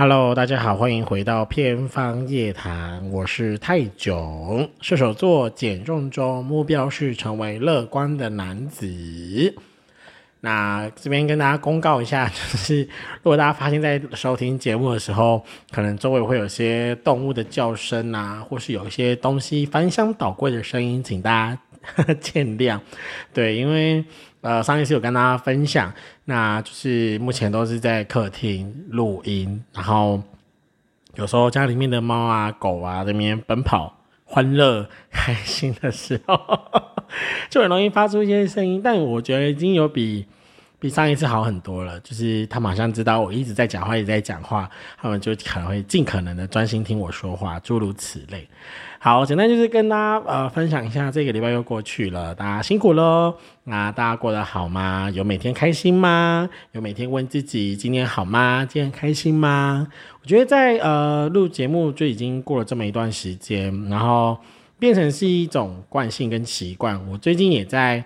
Hello，大家好，欢迎回到偏方夜谈，我是泰囧，射手座，减重中，目标是成为乐观的男子。那这边跟大家公告一下，就是如果大家发现，在收听节目的时候，可能周围会有些动物的叫声啊，或是有一些东西翻箱倒柜的声音，请大家 见谅。对，因为呃上一次有跟大家分享。那就是目前都是在客厅录音，然后有时候家里面的猫啊、狗啊在那边奔跑、欢乐、开心的时候，就很容易发出一些声音。但我觉得已经有比比上一次好很多了，就是他马上知道我一直在讲话，一直在讲话，他们就可能会尽可能的专心听我说话，诸如此类。好，简单就是跟大家呃分享一下，这个礼拜又过去了，大家辛苦喽。那大家过得好吗？有每天开心吗？有每天问自己今天好吗？今天开心吗？我觉得在呃录节目就已经过了这么一段时间，然后变成是一种惯性跟习惯。我最近也在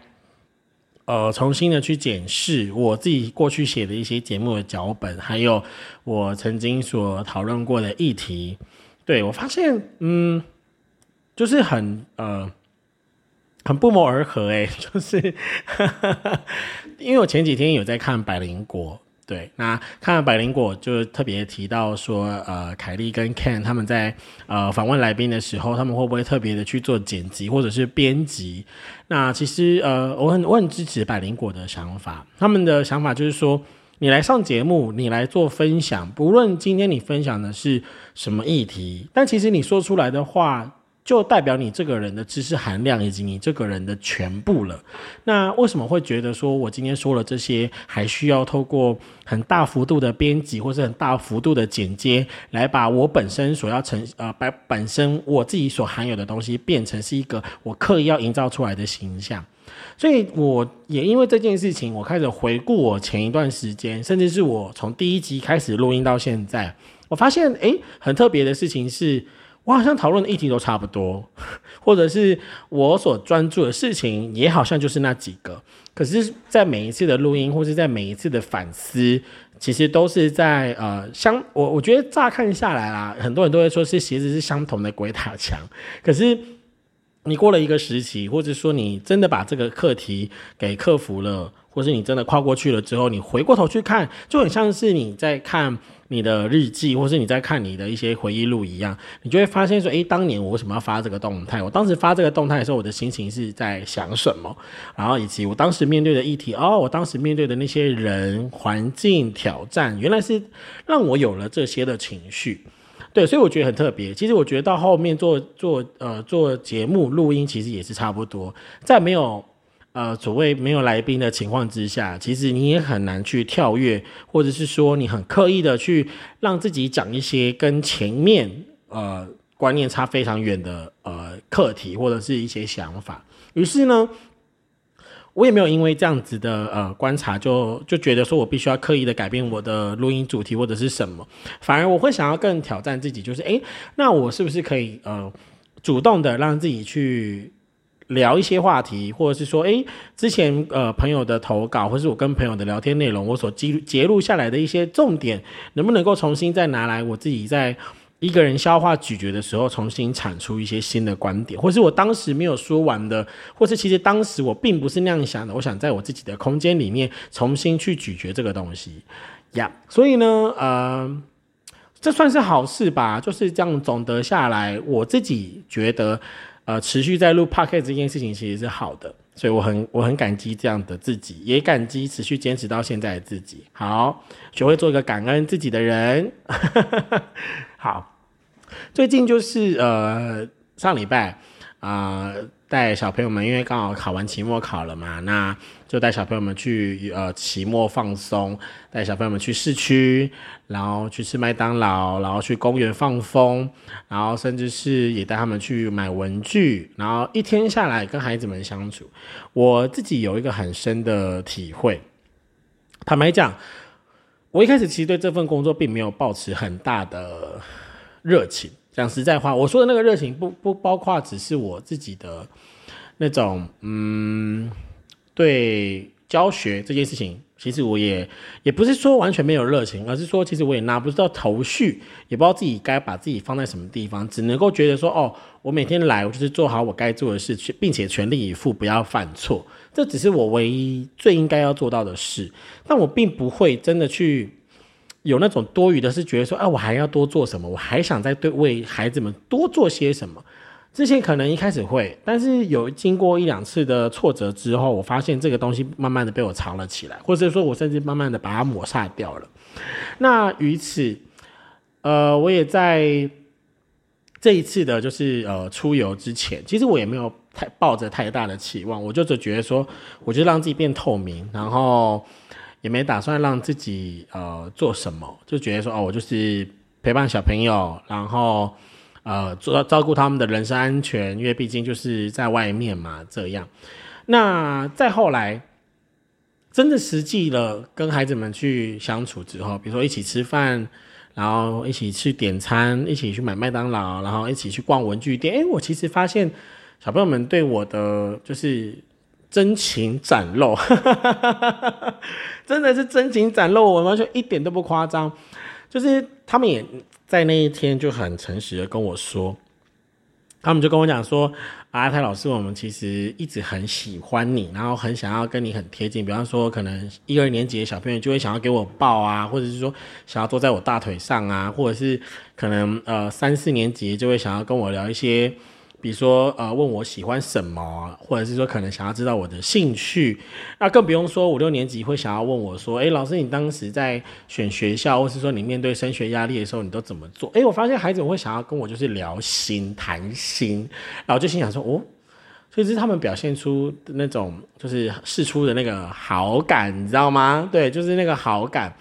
呃重新的去检视我自己过去写的一些节目的脚本，还有我曾经所讨论过的议题。对我发现，嗯。就是很呃，很不谋而合哎，就是因为我前几天有在看《百灵果》，对，那看《百灵果》就特别提到说，呃，凯莉跟 Ken 他们在呃访问来宾的时候，他们会不会特别的去做剪辑或者是编辑？那其实呃，我很我很支持百灵果的想法，他们的想法就是说，你来上节目，你来做分享，不论今天你分享的是什么议题，但其实你说出来的话。就代表你这个人的知识含量以及你这个人的全部了。那为什么会觉得说我今天说了这些，还需要透过很大幅度的编辑或者很大幅度的剪接，来把我本身所要成呃把本身我自己所含有的东西变成是一个我刻意要营造出来的形象？所以我也因为这件事情，我开始回顾我前一段时间，甚至是我从第一集开始录音到现在，我发现诶，很特别的事情是。我好像讨论的议题都差不多，或者是我所专注的事情也好像就是那几个。可是，在每一次的录音，或是在每一次的反思，其实都是在呃相我我觉得乍看下来啦，很多人都会说是鞋子是相同的鬼打墙。可是你过了一个时期，或者说你真的把这个课题给克服了，或是你真的跨过去了之后，你回过头去看，就很像是你在看。你的日记，或是你在看你的一些回忆录一样，你就会发现说，诶，当年我为什么要发这个动态？我当时发这个动态的时候，我的心情是在想什么？然后以及我当时面对的议题，哦，我当时面对的那些人、环境、挑战，原来是让我有了这些的情绪。对，所以我觉得很特别。其实我觉得到后面做做呃做节目录音，其实也是差不多，在没有。呃，所谓没有来宾的情况之下，其实你也很难去跳跃，或者是说你很刻意的去让自己讲一些跟前面呃观念差非常远的呃课题或者是一些想法。于是呢，我也没有因为这样子的呃观察，就就觉得说我必须要刻意的改变我的录音主题或者是什么，反而我会想要更挑战自己，就是诶，那我是不是可以呃主动的让自己去。聊一些话题，或者是说，诶，之前呃朋友的投稿，或是我跟朋友的聊天内容，我所记录截录下来的一些重点，能不能够重新再拿来我自己在一个人消化咀嚼的时候，重新产出一些新的观点，或是我当时没有说完的，或是其实当时我并不是那样想的，我想在我自己的空间里面重新去咀嚼这个东西呀。所以呢，呃，这算是好事吧？就是这样，总得下来，我自己觉得。呃，持续在录 podcast 这件事情其实是好的，所以我很我很感激这样的自己，也感激持续坚持到现在的自己。好，学会做一个感恩自己的人。好，最近就是呃上礼拜啊。带小朋友们，因为刚好考完期末考了嘛，那就带小朋友们去呃期末放松，带小朋友们去市区，然后去吃麦当劳，然后去公园放风，然后甚至是也带他们去买文具，然后一天下来跟孩子们相处，我自己有一个很深的体会。坦白讲，我一开始其实对这份工作并没有抱持很大的热情。讲实在话，我说的那个热情不不包括只是我自己的那种嗯，对教学这件事情其实我也也不是说完全没有热情，而是说其实我也拿不到头绪，也不知道自己该把自己放在什么地方，只能够觉得说哦，我每天来，我就是做好我该做的事情，并且全力以赴，不要犯错，这只是我唯一最应该要做到的事。但我并不会真的去有那种多余的是觉得说，哎，我还要多做什么，我还想再对为孩子们多做些什么。之前可能一开始会，但是有经过一两次的挫折之后，我发现这个东西慢慢的被我藏了起来，或者说，我甚至慢慢的把它抹杀掉了。那于此，呃，我也在这一次的，就是呃出游之前，其实我也没有太抱着太大的期望，我就只觉得说，我就让自己变透明，然后也没打算让自己呃做什么，就觉得说，哦，我就是陪伴小朋友，然后。呃，做照顾他们的人身安全，因为毕竟就是在外面嘛，这样。那再后来，真的实际了跟孩子们去相处之后，比如说一起吃饭，然后一起去点餐，一起去买麦当劳，然后一起去逛文具店。哎，我其实发现小朋友们对我的就是真情展露，真的是真情展露，我完全一点都不夸张，就是他们也。在那一天就很诚实的跟我说，他们就跟我讲说，阿泰老师，我们其实一直很喜欢你，然后很想要跟你很贴近。比方说，可能一二年级的小朋友就会想要给我抱啊，或者是说想要坐在我大腿上啊，或者是可能呃三四年级就会想要跟我聊一些。比如说，呃，问我喜欢什么，或者是说可能想要知道我的兴趣，那更不用说五六年级会想要问我说，哎，老师，你当时在选学校，或是说你面对升学压力的时候，你都怎么做？哎，我发现孩子会想要跟我就是聊心、谈心，然后就心想说，哦，所以这是他们表现出那种就是试出的那个好感，你知道吗？对，就是那个好感，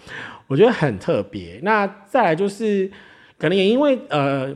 我觉得很特别。那再来就是，可能也因为呃。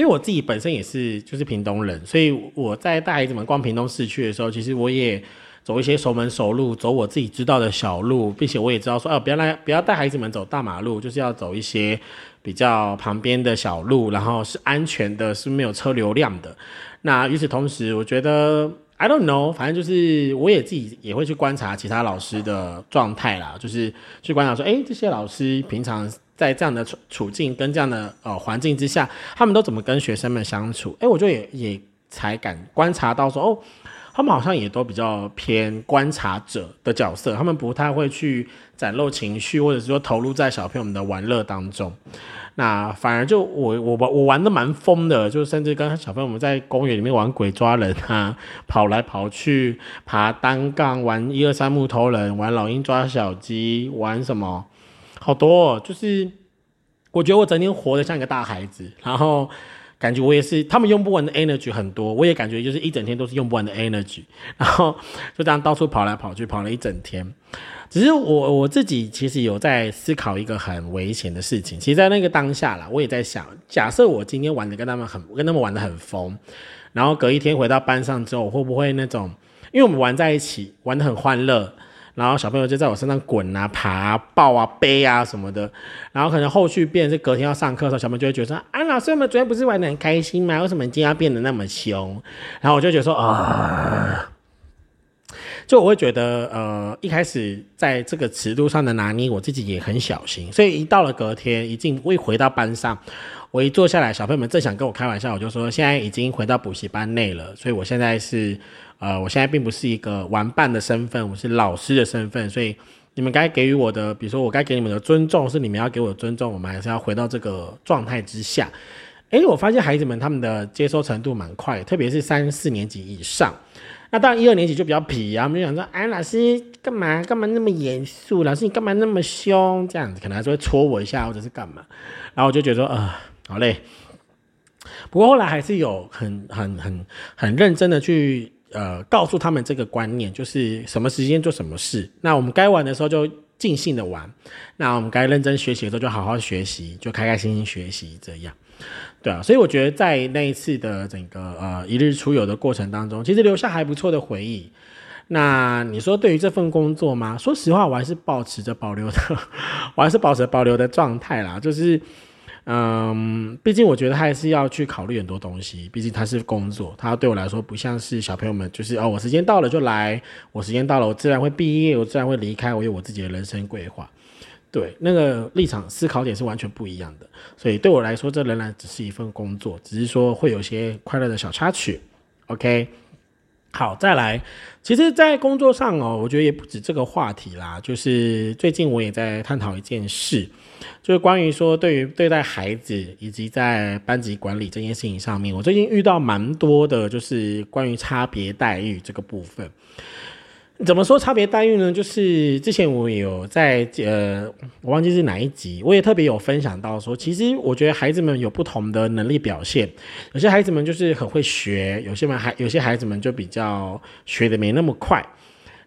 因为我自己本身也是就是屏东人，所以我在带孩子们逛屏东市区的时候，其实我也走一些熟门熟路，走我自己知道的小路，并且我也知道说，哦，不要来，不要带孩子们走大马路，就是要走一些比较旁边的小路，然后是安全的，是没有车流量的。那与此同时，我觉得 I don't know，反正就是我也自己也会去观察其他老师的状态啦，就是去观察说，哎，这些老师平常。在这样的处处境跟这样的呃环境之下，他们都怎么跟学生们相处？哎，我就也也才敢观察到说，哦，他们好像也都比较偏观察者的角色，他们不太会去展露情绪，或者是说投入在小朋友们的玩乐当中。那反而就我我我玩的蛮疯的，就甚至跟小朋友们在公园里面玩鬼抓人啊，跑来跑去，爬单杠，玩一二三木头人，玩老鹰抓小鸡，玩什么？好多，就是我觉得我整天活得像一个大孩子，然后感觉我也是，他们用不完的 energy 很多，我也感觉就是一整天都是用不完的 energy，然后就这样到处跑来跑去，跑了一整天。只是我我自己其实有在思考一个很危险的事情，其实，在那个当下啦，我也在想，假设我今天玩的跟他们很，跟他们玩的很疯，然后隔一天回到班上之后，会不会那种，因为我们玩在一起，玩的很欢乐。然后小朋友就在我身上滚啊、爬啊、抱啊、背啊什么的，然后可能后续变是隔天要上课的时候，小朋友就会觉得说：“啊，老师，我们昨天不是玩的很开心吗？为什么今天要变得那么凶？”然后我就觉得说：“啊，就我会觉得，呃，一开始在这个尺度上的拿捏，我自己也很小心，所以一到了隔天，一进我一回到班上，我一坐下来，小朋友们正想跟我开玩笑，我就说：现在已经回到补习班内了，所以我现在是。”呃，我现在并不是一个玩伴的身份，我是老师的身份，所以你们该给予我的，比如说我该给你们的尊重，是你们要给我的尊重，我们还是要回到这个状态之下。诶，我发现孩子们他们的接收程度蛮快，特别是三四年级以上。那当然一二年级就比较皮啊，我们就想说，哎，老师干嘛干嘛那么严肃？老师你干嘛那么凶？这样子可能还是会戳我一下，或者是干嘛？然后我就觉得说，啊，好累。不过后来还是有很很很很认真的去。呃，告诉他们这个观念，就是什么时间做什么事。那我们该玩的时候就尽兴的玩，那我们该认真学习的时候就好好学习，就开开心心学习，这样，对啊。所以我觉得在那一次的整个呃一日出游的过程当中，其实留下还不错的回忆。那你说对于这份工作吗？说实话，我还是保持着保留的，我还是保持保留的状态啦。就是嗯，毕竟我觉得他还是要去考虑很多东西，毕竟他是工作，他对我来说不像是小朋友们，就是哦，我时间到了就来，我时间到了我自然会毕业，我自然会离开，我有我自己的人生规划。对，那个立场思考点是完全不一样的，所以对我来说，这仍然只是一份工作，只是说会有些快乐的小插曲。OK。好，再来。其实，在工作上哦，我觉得也不止这个话题啦。就是最近我也在探讨一件事，就是关于说对于对待孩子以及在班级管理这件事情上面，我最近遇到蛮多的，就是关于差别待遇这个部分。怎么说差别待遇呢？就是之前我有在呃，我忘记是哪一集，我也特别有分享到说，其实我觉得孩子们有不同的能力表现，有些孩子们就是很会学，有些们还有些孩子们就比较学的没那么快。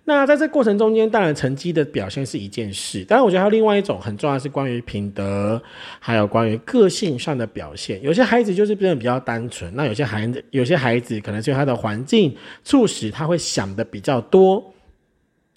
那在这过程中间，当然成绩的表现是一件事，但是我觉得还有另外一种很重要是关于品德，还有关于个性上的表现。有些孩子就是变得比较单纯，那有些孩子有些孩子可能是他的环境促使他会想的比较多。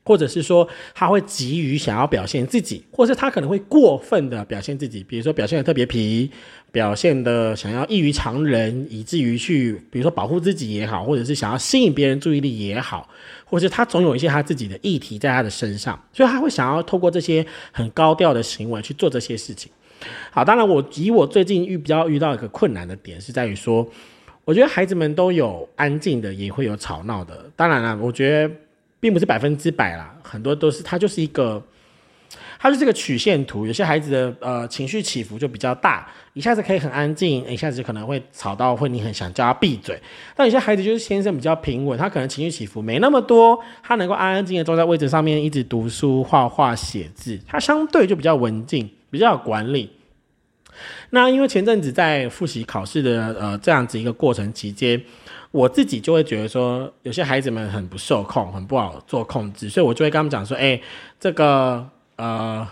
或者是说他会急于想要表现自己，或是他可能会过分的表现自己，比如说表现的特别皮，表现的想要异于常人，以至于去比如说保护自己也好，或者是想要吸引别人注意力也好，或者他总有一些他自己的议题在他的身上，所以他会想要透过这些很高调的行为去做这些事情。好，当然我以我最近遇比较遇到一个困难的点是在于说，我觉得孩子们都有安静的，也会有吵闹的。当然了，我觉得。并不是百分之百啦，很多都是他就是一个，它就是个曲线图。有些孩子的呃情绪起伏就比较大，一下子可以很安静，一下子可能会吵到会你很想叫他闭嘴。但有些孩子就是天生比较平稳，他可能情绪起伏没那么多，他能够安安静静坐在位置上面一直读书、画画、写字，他相对就比较文静，比较有管理。那因为前阵子在复习考试的呃这样子一个过程期间。我自己就会觉得说，有些孩子们很不受控，很不好做控制，所以我就会跟他们讲说，哎，这个呃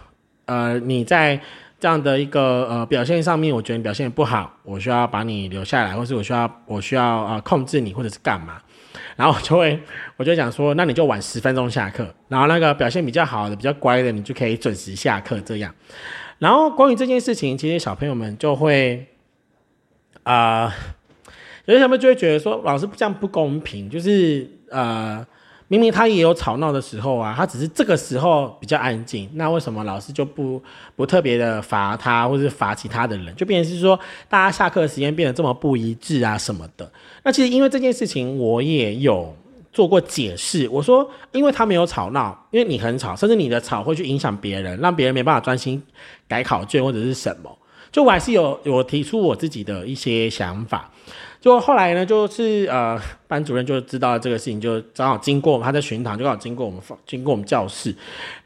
呃，你在这样的一个呃表现上面，我觉得你表现不好，我需要把你留下来，或是我需要我需要呃控制你，或者是干嘛，然后就会我就讲说，那你就晚十分钟下课，然后那个表现比较好的、比较乖的，你就可以准时下课这样。然后关于这件事情，其实小朋友们就会啊。有些小朋友就会觉得说，老师这样不公平，就是呃，明明他也有吵闹的时候啊，他只是这个时候比较安静，那为什么老师就不不特别的罚他，或者是罚其他的人，就变成是说大家下课时间变得这么不一致啊什么的？那其实因为这件事情，我也有做过解释，我说因为他没有吵闹，因为你很吵，甚至你的吵会去影响别人，让别人没办法专心改考卷或者是什么，就我还是有有提出我自己的一些想法。就后来呢，就是呃，班主任就知道这个事情，就正好经过他在巡堂，就刚好经过我们经过我们教室，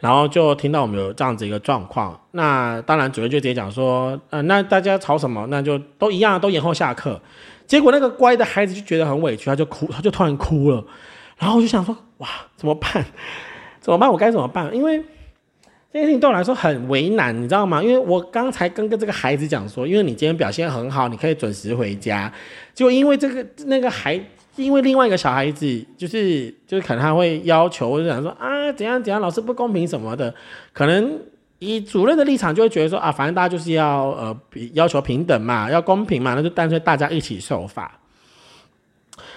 然后就听到我们有这样子一个状况。那当然，主任就直接讲说，呃，那大家吵什么？那就都一样，都延后下课。结果那个乖的孩子就觉得很委屈，他就哭，他就突然哭了。然后我就想说，哇，怎么办？怎么办？我该怎么办？因为。这件事情对我来说很为难，你知道吗？因为我刚才跟跟这个孩子讲说，因为你今天表现很好，你可以准时回家。就因为这个那个孩，因为另外一个小孩子，就是就是可能他会要求，或者想说啊怎样怎样，老师不公平什么的。可能以主任的立场就会觉得说啊，反正大家就是要呃要求平等嘛，要公平嘛，那就干脆大家一起受罚。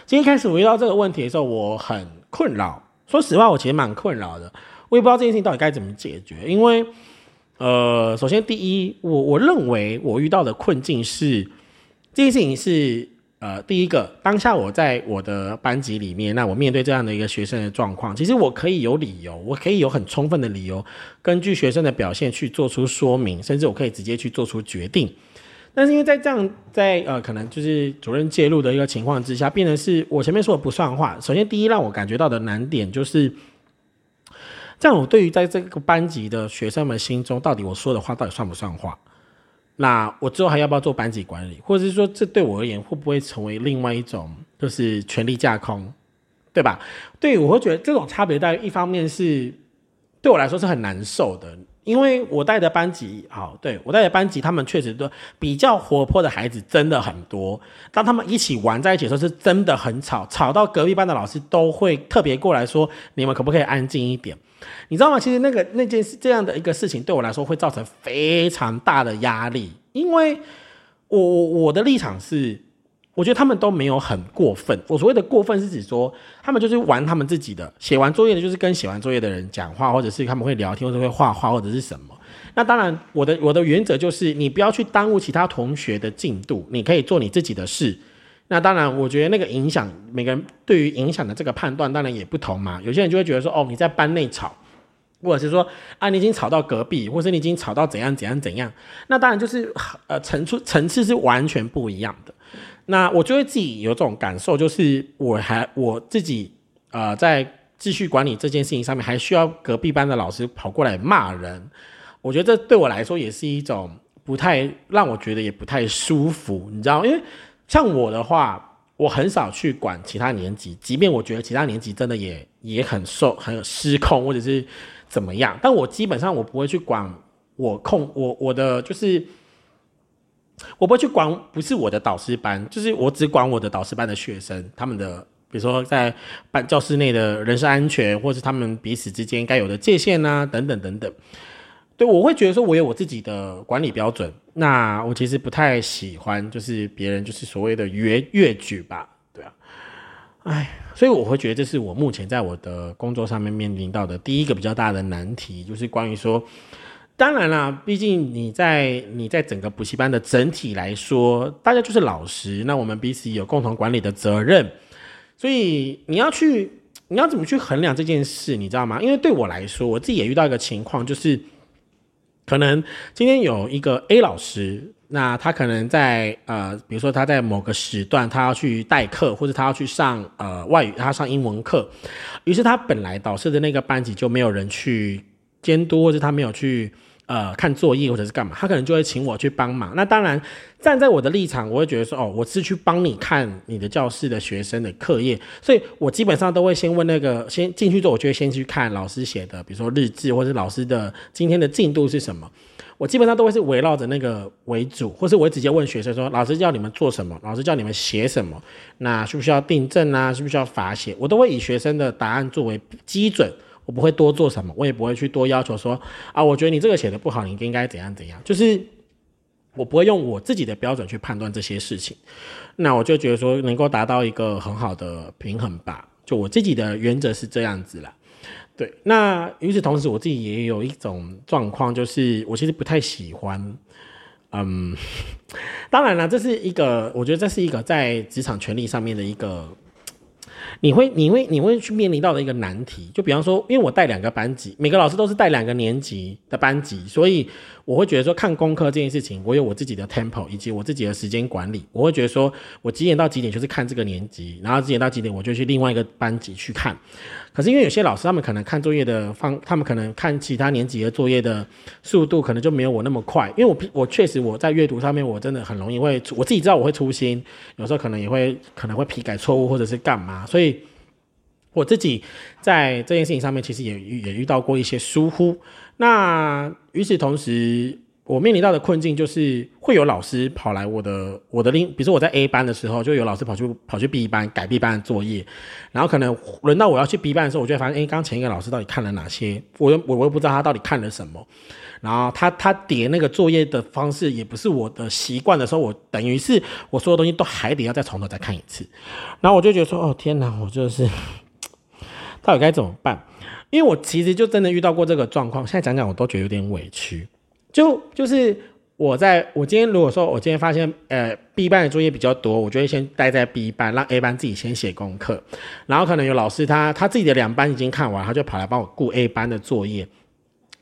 今天开始我遇到这个问题的时候，我很困扰。说实话，我其实蛮困扰的。我也不知道这件事情到底该怎么解决，因为，呃，首先第一，我我认为我遇到的困境是，这件事情是，呃，第一个，当下我在我的班级里面，那我面对这样的一个学生的状况，其实我可以有理由，我可以有很充分的理由，根据学生的表现去做出说明，甚至我可以直接去做出决定。但是因为在这样在呃，可能就是主任介入的一个情况之下，变成是我前面说的不算话。首先第一，让我感觉到的难点就是。这样，我对于在这个班级的学生们心中，到底我说的话到底算不算话？那我之后还要不要做班级管理，或者是说，这对我而言会不会成为另外一种就是权力架空，对吧？对我会觉得这种差别在，一方面是对我来说是很难受的。因为我带的班级，好，对我带的班级，他们确实都比较活泼的孩子真的很多。当他们一起玩在一起的时候，是真的很吵，吵到隔壁班的老师都会特别过来说：“你们可不可以安静一点？”你知道吗？其实那个那件事这样的一个事情，对我来说会造成非常大的压力。因为我我我的立场是，我觉得他们都没有很过分。我所谓的过分是指说，他们就是玩他们自己的，写完作业的就是跟写完作业的人讲话，或者是他们会聊天，或者会画画，或者是什么。那当然，我的我的原则就是，你不要去耽误其他同学的进度，你可以做你自己的事。那当然，我觉得那个影响每个人对于影响的这个判断，当然也不同嘛。有些人就会觉得说，哦，你在班内吵，或者是说，啊，你已经吵到隔壁，或者你已经吵到怎样怎样怎样。那当然就是呃层出层次是完全不一样的。那我就会自己有种感受，就是我还我自己呃在继续管理这件事情上面，还需要隔壁班的老师跑过来骂人。我觉得这对我来说也是一种不太让我觉得也不太舒服，你知道因为像我的话，我很少去管其他年级，即便我觉得其他年级真的也也很受很失控或者是怎么样，但我基本上我不会去管我控我我的就是我不会去管不是我的导师班，就是我只管我的导师班的学生，他们的比如说在班教室内的人身安全，或是他们彼此之间该有的界限啊等等等等。对，我会觉得说，我有我自己的管理标准。那我其实不太喜欢，就是别人就是所谓的越越矩吧，对啊。哎，所以我会觉得这是我目前在我的工作上面面临到的第一个比较大的难题，就是关于说，当然啦，毕竟你在你在整个补习班的整体来说，大家就是老师，那我们彼此有共同管理的责任，所以你要去，你要怎么去衡量这件事，你知道吗？因为对我来说，我自己也遇到一个情况，就是。可能今天有一个 A 老师，那他可能在呃，比如说他在某个时段，他要去代课，或者他要去上呃外语，他上英文课，于是他本来导师的那个班级就没有人去监督，或者他没有去。呃，看作业或者是干嘛，他可能就会请我去帮忙。那当然，站在我的立场，我会觉得说，哦，我是去帮你看你的教室的学生的课业，所以我基本上都会先问那个，先进去之后，我就会先去看老师写的，比如说日志或者老师的今天的进度是什么。我基本上都会是围绕着那个为主，或是我直接问学生说，老师叫你们做什么？老师叫你们写什么？那需不需要订正啊？需不需要罚写？我都会以学生的答案作为基准。我不会多做什么，我也不会去多要求说啊，我觉得你这个写的不好，你应该怎样怎样。就是我不会用我自己的标准去判断这些事情。那我就觉得说，能够达到一个很好的平衡吧。就我自己的原则是这样子啦。对，那与此同时，我自己也有一种状况，就是我其实不太喜欢。嗯，当然了，这是一个，我觉得这是一个在职场权利上面的一个。你会，你会，你会去面临到的一个难题，就比方说，因为我带两个班级，每个老师都是带两个年级的班级，所以我会觉得说，看功课这件事情，我有我自己的 tempo 以及我自己的时间管理，我会觉得说我几点到几点就是看这个年级，然后几点到几点我就去另外一个班级去看。可是因为有些老师他们可能看作业的方，他们可能看其他年级的作业的速度可能就没有我那么快，因为我我确实我在阅读上面我真的很容易会，我自己知道我会粗心，有时候可能也会可能会批改错误或者是干嘛，所以我自己在这件事情上面其实也也遇到过一些疏忽。那与此同时。我面临到的困境就是会有老师跑来我的我的另，比如说我在 A 班的时候，就有老师跑去跑去 B 班改 B 班的作业，然后可能轮到我要去 B 班的时候，我就会发现，哎，刚前一个老师到底看了哪些？我又我我又不知道他到底看了什么，然后他他叠那个作业的方式也不是我的习惯的时候，我等于是我所有东西都还得要再从头再看一次，然后我就觉得说，哦天哪，我就是到底该怎么办？因为我其实就真的遇到过这个状况，现在讲讲我都觉得有点委屈。就就是我在我今天如果说我今天发现呃 B 班的作业比较多，我就会先待在 B 班，让 A 班自己先写功课，然后可能有老师他他自己的两班已经看完，他就跑来帮我顾 A 班的作业，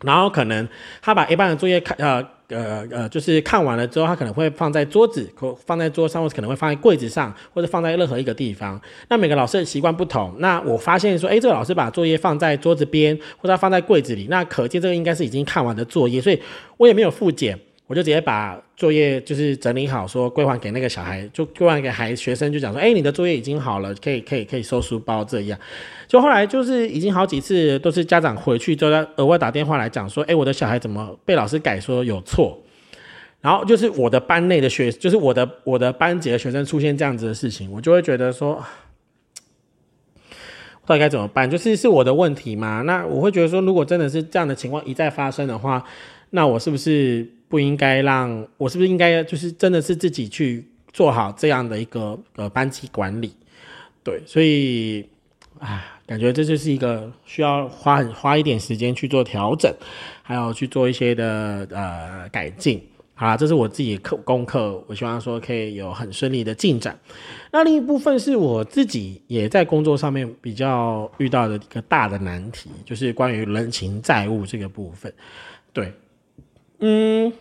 然后可能他把 A 班的作业看呃呃呃就是看完了之后，他可能会放在桌子，可放在桌上，或者可能会放在柜子上，或者放在任何一个地方。那每个老师的习惯不同，那我发现说，哎，这个老师把作业放在桌子边，或者放在柜子里，那可见这个应该是已经看完的作业，所以。我也没有复检，我就直接把作业就是整理好，说归还给那个小孩，就归还给孩学生，就讲说，哎，你的作业已经好了，可以可以可以收书包这样。就后来就是已经好几次都是家长回去之后额外打电话来讲说，哎，我的小孩怎么被老师改说有错？然后就是我的班内的学，就是我的我的班级的学生出现这样子的事情，我就会觉得说，到底该怎么办？就是是我的问题吗？那我会觉得说，如果真的是这样的情况一再发生的话，那我是不是不应该让我是不是应该就是真的是自己去做好这样的一个呃班级管理？对，所以啊，感觉这就是一个需要花很花一点时间去做调整，还有去做一些的呃改进。好啦，这是我自己课功课，我希望说可以有很顺利的进展。那另一部分是我自己也在工作上面比较遇到的一个大的难题，就是关于人情债务这个部分。对，嗯，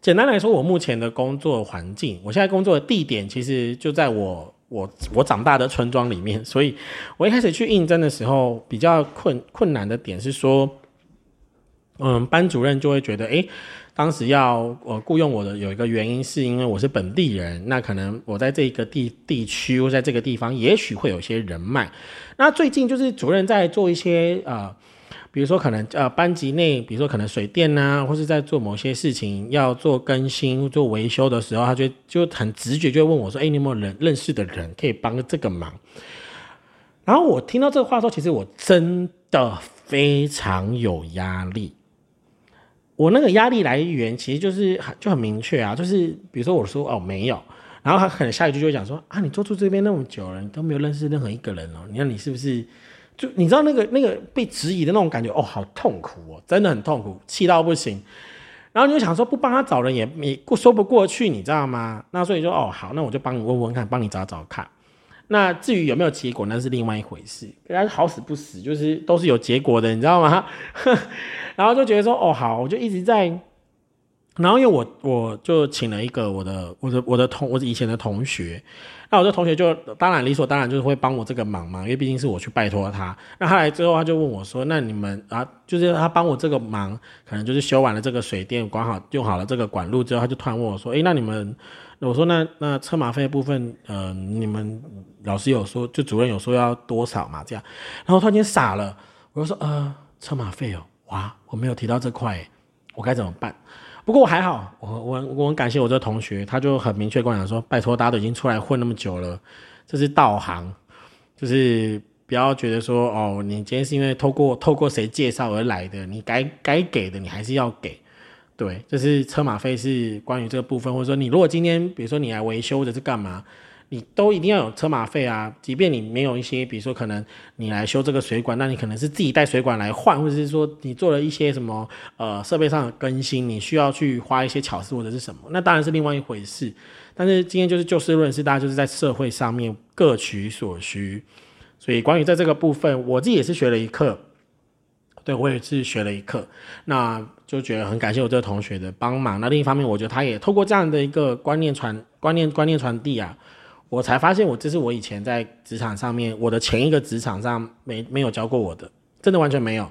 简单来说，我目前的工作环境，我现在工作的地点其实就在我我我长大的村庄里面，所以我一开始去应征的时候，比较困困难的点是说，嗯，班主任就会觉得，哎。当时要我雇佣我的有一个原因，是因为我是本地人，那可能我在这个地地区或在这个地方，也许会有些人脉。那最近就是主任在做一些呃，比如说可能呃班级内，比如说可能水电呐，或是在做某些事情要做更新、做维修的时候，他就就很直觉就问我说：“哎，你有没有人认识的人可以帮这个忙？”然后我听到这个话说，其实我真的非常有压力。我那个压力来源其实就是很就很明确啊，就是比如说我说哦没有，然后他可能下一句就会讲说啊你做出这边那么久了，你都没有认识任何一个人哦，你看你是不是就你知道那个那个被质疑的那种感觉哦，好痛苦哦，真的很痛苦，气到不行。然后你就想说不帮他找人也也说不过去，你知道吗？那所以说哦好，那我就帮你问问看，帮你找找看。那至于有没有结果，那是另外一回事。但是好死不死，就是都是有结果的，你知道吗？然后就觉得说，哦，好，我就一直在。然后因为我我就请了一个我的我的我的同我以前的同学，那我这同学就当然理所当然就是会帮我这个忙嘛，因为毕竟是我去拜托他。那他来之后，他就问我说：“那你们啊，就是他帮我这个忙，可能就是修完了这个水电，管好用好了这个管路之后，他就突然问我说：‘哎，那你们？’我说：‘那那车马费部分，呃，你们老师有说，就主任有说要多少嘛？’这样，然后突然间傻了，我就说：‘呃，车马费哦。’哇，我没有提到这块，我该怎么办？不过我还好，我我我很感谢我这个同学，他就很明确跟我讲说：拜托，大家都已经出来混那么久了，这是道行，就是不要觉得说哦，你今天是因为透过透过谁介绍而来的，你该该给的你还是要给。对，就是车马费是关于这个部分，或者说你如果今天比如说你来维修或者是干嘛。你都一定要有车马费啊！即便你没有一些，比如说可能你来修这个水管，那你可能是自己带水管来换，或者是说你做了一些什么呃设备上的更新，你需要去花一些巧思或者是什么，那当然是另外一回事。但是今天就是就事论事，大家就是在社会上面各取所需。所以关于在这个部分，我自己也是学了一课，对我也是学了一课，那就觉得很感谢我这个同学的帮忙。那另一方面，我觉得他也透过这样的一个观念传观念观念传递啊。我才发现，我这是我以前在职场上面，我的前一个职场上没没有教过我的，真的完全没有。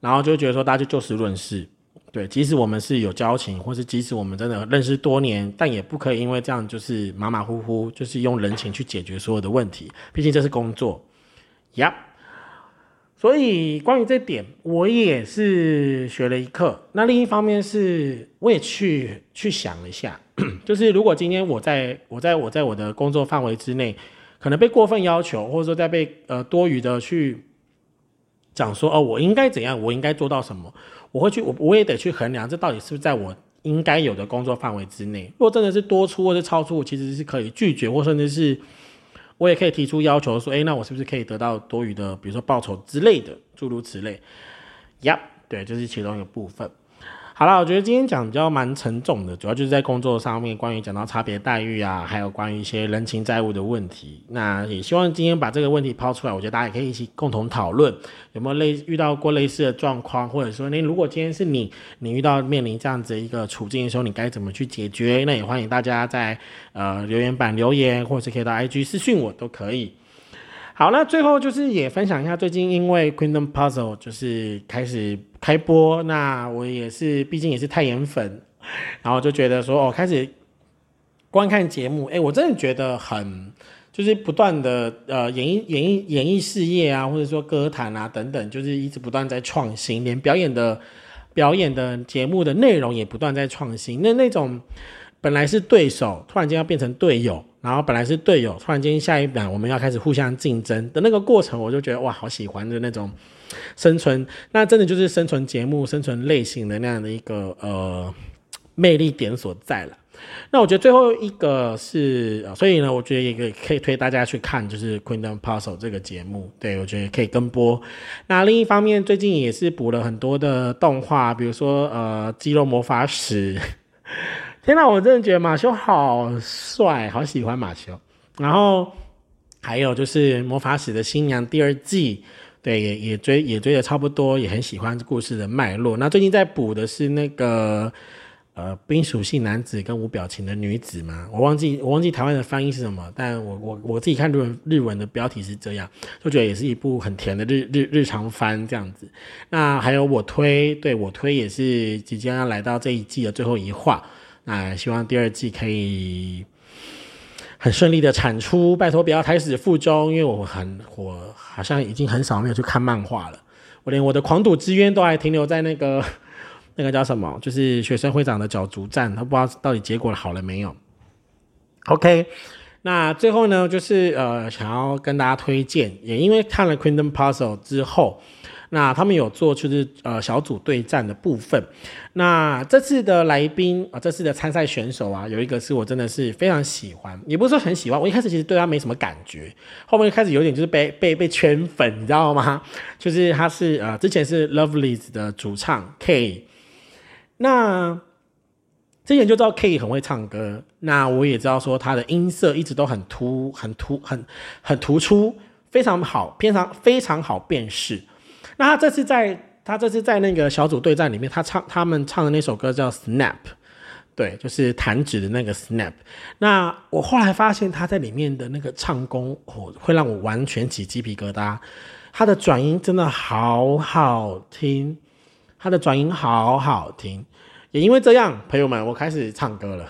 然后就觉得说，大家就就事论事，对，即使我们是有交情，或是即使我们真的认识多年，但也不可以因为这样就是马马虎虎，就是用人情去解决所有的问题。毕竟这是工作，呀。所以关于这点，我也是学了一课。那另一方面是，我也去去想了一下。就是如果今天我在我在我在我的工作范围之内，可能被过分要求，或者说在被呃多余的去讲说哦，我应该怎样，我应该做到什么，我会去我我也得去衡量这到底是不是在我应该有的工作范围之内。如果真的是多出或者超出，其实是可以拒绝，或甚至是我也可以提出要求说，哎，那我是不是可以得到多余的，比如说报酬之类的，诸如此类。呀，对，这是其中一个部分。好了，我觉得今天讲比较蛮沉重的，主要就是在工作上面，关于讲到差别待遇啊，还有关于一些人情债务的问题。那也希望今天把这个问题抛出来，我觉得大家也可以一起共同讨论，有没有类遇到过类似的状况，或者说，你如果今天是你，你遇到面临这样子一个处境的时候，你该怎么去解决？那也欢迎大家在呃留言板留言，或者是可以到 IG 私讯我都可以。好，那最后就是也分享一下，最近因为 Queendom Puzzle 就是开始开播，那我也是，毕竟也是太妍粉，然后就觉得说，哦，开始观看节目，哎，我真的觉得很，就是不断的呃，演艺演艺演艺事业啊，或者说歌坛啊等等，就是一直不断在创新，连表演的表演的节目的内容也不断在创新，那那种本来是对手，突然间要变成队友。然后本来是队友，突然间下一版我们要开始互相竞争的那个过程，我就觉得哇，好喜欢的那种生存。那真的就是生存节目、生存类型的那样的一个呃魅力点所在了。那我觉得最后一个是，所以呢，我觉得也可以可以推大家去看，就是《Queen Puzzle》这个节目。对我觉得可以跟播。那另一方面，最近也是补了很多的动画，比如说呃《肌肉魔法使》。天哪，我真的觉得马修好帅，好喜欢马修。然后还有就是《魔法使的新娘》第二季，对，也也追也追的差不多，也很喜欢故事的脉络。那最近在补的是那个。呃，冰属性男子跟无表情的女子嘛，我忘记我忘记台湾的翻译是什么，但我我我自己看日文日文的标题是这样，就觉得也是一部很甜的日日日常番这样子。那还有我推，对我推也是即将要来到这一季的最后一话，那希望第二季可以很顺利的产出，拜托不要开始附中，因为我很我好像已经很少没有去看漫画了，我连我的狂赌之渊都还停留在那个。那个叫什么？就是学生会长的角逐战，他不知道到底结果好了没有。OK，那最后呢，就是呃，想要跟大家推荐，也因为看了《Queen Puzzle》之后，那他们有做就是呃小组对战的部分。那这次的来宾啊，这次的参赛选手啊，有一个是我真的是非常喜欢，也不是说很喜欢，我一开始其实对他没什么感觉，后面开始有点就是被被被圈粉，你知道吗？就是他是呃之前是 Lovely's 的主唱 K。那之前就知道 K 很会唱歌，那我也知道说他的音色一直都很突、很突、很很突出，非常好，非常非常好辨识。那他这次在他这次在那个小组对战里面，他唱他们唱的那首歌叫 Snap，对，就是弹指的那个 Snap。那我后来发现他在里面的那个唱功，哦，会让我完全起鸡皮疙瘩。他的转音真的好好听。他的转音好好听，也因为这样，朋友们，我开始唱歌了。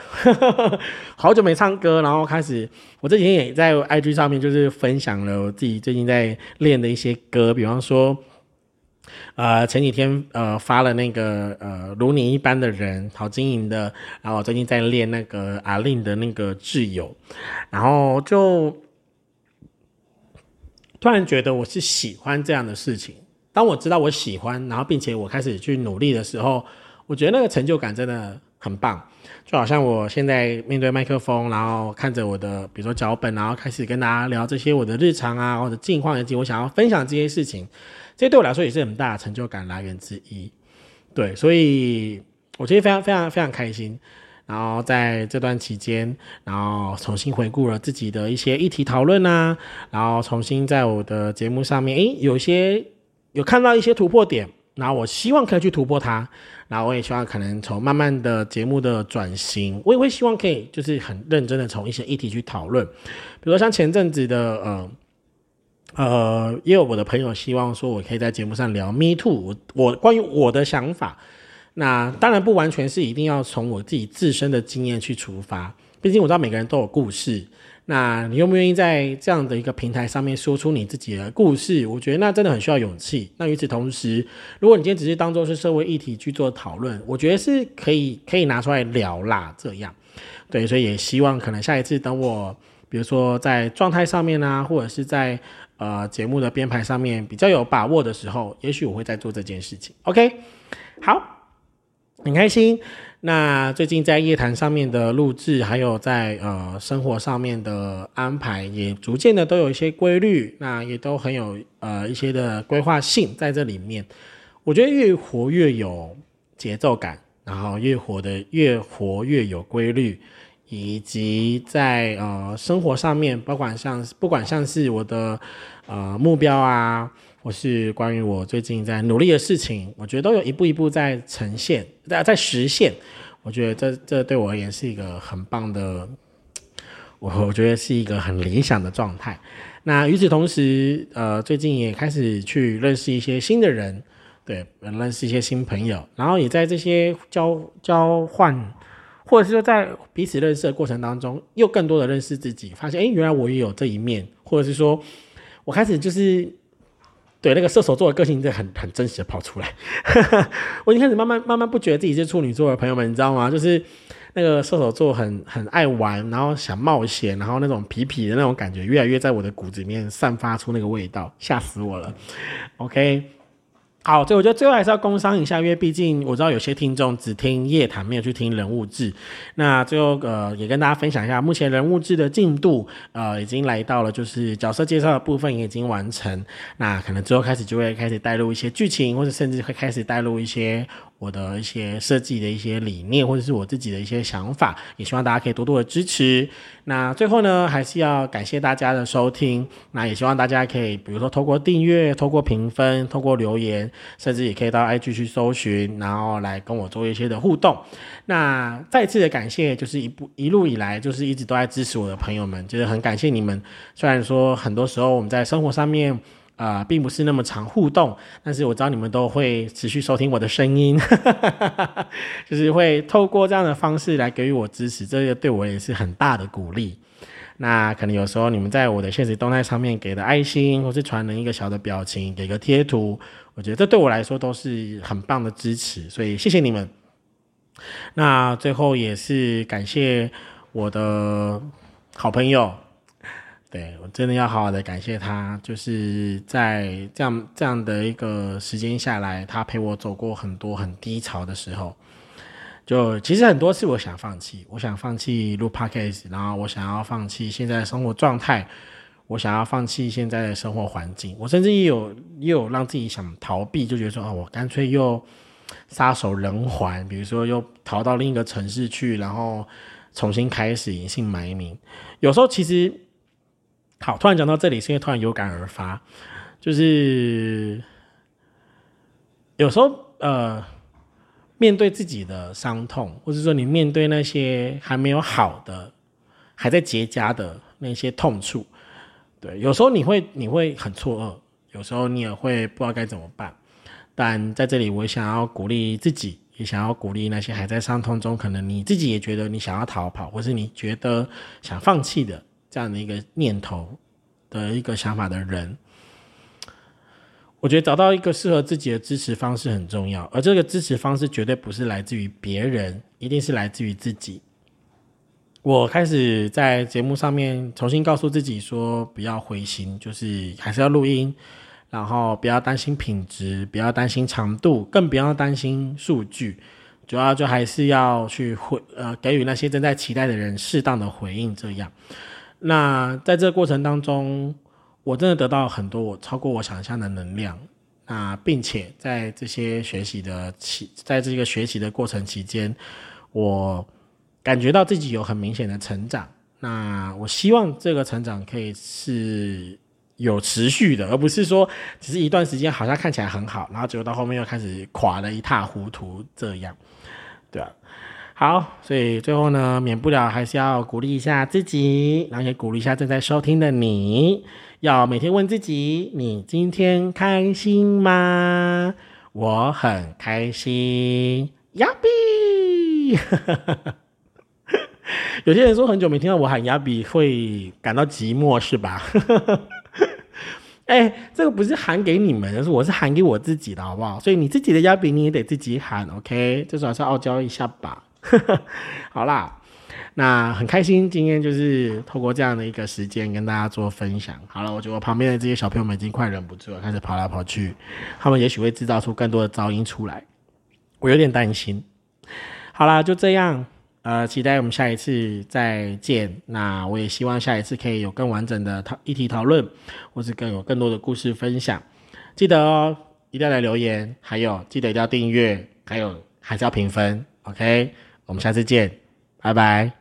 好久没唱歌，然后开始，我这几天也在 IG 上面就是分享了我自己最近在练的一些歌，比方说，呃，前几天呃发了那个呃如你一般的人，好经营的，然后我最近在练那个阿令的那个挚友，然后就突然觉得我是喜欢这样的事情。当我知道我喜欢，然后并且我开始去努力的时候，我觉得那个成就感真的很棒。就好像我现在面对麦克风，然后看着我的比如说脚本，然后开始跟大家聊这些我的日常啊，或者近况以及我想要分享这些事情，这对我来说也是很大的成就感来源之一。对，所以我觉得非常非常非常开心。然后在这段期间，然后重新回顾了自己的一些议题讨论啊，然后重新在我的节目上面，诶，有些。有看到一些突破点，然后我希望可以去突破它，然后我也希望可能从慢慢的节目的转型，我也会希望可以就是很认真的从一些议题去讨论，比如说像前阵子的呃呃，也有我的朋友希望说我可以在节目上聊 Me Too，我我关于我的想法，那当然不完全是一定要从我自己自身的经验去出发，毕竟我知道每个人都有故事。那你愿不愿意在这样的一个平台上面说出你自己的故事？我觉得那真的很需要勇气。那与此同时，如果你今天只是当做是社会议题去做讨论，我觉得是可以可以拿出来聊啦。这样，对，所以也希望可能下一次等我，比如说在状态上面啊，或者是在呃节目的编排上面比较有把握的时候，也许我会再做这件事情。OK，好，很开心。那最近在夜谈上面的录制，还有在呃生活上面的安排，也逐渐的都有一些规律，那也都很有呃一些的规划性在这里面。我觉得越活越有节奏感，然后越活的越活越有规律，以及在呃生活上面，不管像不管像是我的呃目标啊。或是关于我最近在努力的事情，我觉得都有一步一步在呈现，在在实现。我觉得这这对我而言是一个很棒的，我我觉得是一个很理想的状态。那与此同时，呃，最近也开始去认识一些新的人，对，认识一些新朋友，然后也在这些交交换，或者是说在彼此认识的过程当中，又更多的认识自己，发现哎，原来我也有这一面，或者是说我开始就是。对那个射手座的个性，这很很真实的跑出来。我已经开始慢慢慢慢不觉得自己是处女座的朋友们，你知道吗？就是那个射手座很很爱玩，然后想冒险，然后那种皮皮的那种感觉，越来越在我的骨子里面散发出那个味道，吓死我了。OK。好，所以我觉得最后还是要工商一下，因为毕竟我知道有些听众只听夜谈，没有去听人物志。那最后呃，也跟大家分享一下，目前人物志的进度呃，已经来到了就是角色介绍的部分也已经完成。那可能之后开始就会开始带入一些剧情，或者甚至会开始带入一些。我的一些设计的一些理念，或者是我自己的一些想法，也希望大家可以多多的支持。那最后呢，还是要感谢大家的收听。那也希望大家可以，比如说透过订阅、透过评分、透过留言，甚至也可以到 IG 去搜寻，然后来跟我做一些的互动。那再次的感谢，就是一步一路以来，就是一直都在支持我的朋友们，就是很感谢你们。虽然说很多时候我们在生活上面。啊，并不是那么常互动，但是我知道你们都会持续收听我的声音，就是会透过这样的方式来给予我支持，这个对我也是很大的鼓励。那可能有时候你们在我的现实动态上面给的爱心，或是传了一个小的表情，给个贴图，我觉得这对我来说都是很棒的支持，所以谢谢你们。那最后也是感谢我的好朋友。对我真的要好好的感谢他，就是在这样这样的一个时间下来，他陪我走过很多很低潮的时候。就其实很多次我想放弃，我想放弃录 podcast，然后我想要放弃现在的生活状态，我想要放弃现在的生活环境，我甚至也有也有让自己想逃避，就觉得说啊，我干脆又撒手人寰，比如说又逃到另一个城市去，然后重新开始隐姓埋名。有时候其实。好，突然讲到这里，是因为突然有感而发，就是有时候呃，面对自己的伤痛，或者说你面对那些还没有好的、还在结痂的那些痛处，对，有时候你会你会很错愕，有时候你也会不知道该怎么办。但在这里，我想要鼓励自己，也想要鼓励那些还在伤痛中，可能你自己也觉得你想要逃跑，或是你觉得想放弃的。这样的一个念头的一个想法的人，我觉得找到一个适合自己的支持方式很重要，而这个支持方式绝对不是来自于别人，一定是来自于自己。我开始在节目上面重新告诉自己说，不要灰心，就是还是要录音，然后不要担心品质，不要担心长度，更不要担心数据，主要就还是要去回呃给予那些正在期待的人适当的回应，这样。那在这个过程当中，我真的得到很多我超过我想象的能量。那并且在这些学习的期，在这个学习的过程期间，我感觉到自己有很明显的成长。那我希望这个成长可以是有持续的，而不是说只是一段时间好像看起来很好，然后结果到后面又开始垮的一塌糊涂这样，好，所以最后呢，免不了还是要鼓励一下自己，然后也鼓励一下正在收听的你，要每天问自己：你今天开心吗？我很开心，亚比。有些人说很久没听到我喊亚比会感到寂寞，是吧？哎，这个不是喊给你们，是我是喊给我自己的，好不好？所以你自己的亚比你也得自己喊，OK？这还是傲娇一下吧。好啦，那很开心，今天就是透过这样的一个时间跟大家做分享。好了，我觉得我旁边的这些小朋友们已经快忍不住了，开始跑来跑去，他们也许会制造出更多的噪音出来，我有点担心。好啦，就这样，呃，期待我们下一次再见。那我也希望下一次可以有更完整的讨议题讨论，或是更有更多的故事分享。记得哦，一定要来留言，还有记得一定要订阅，还有还是要评分，OK。我们下次见，拜拜。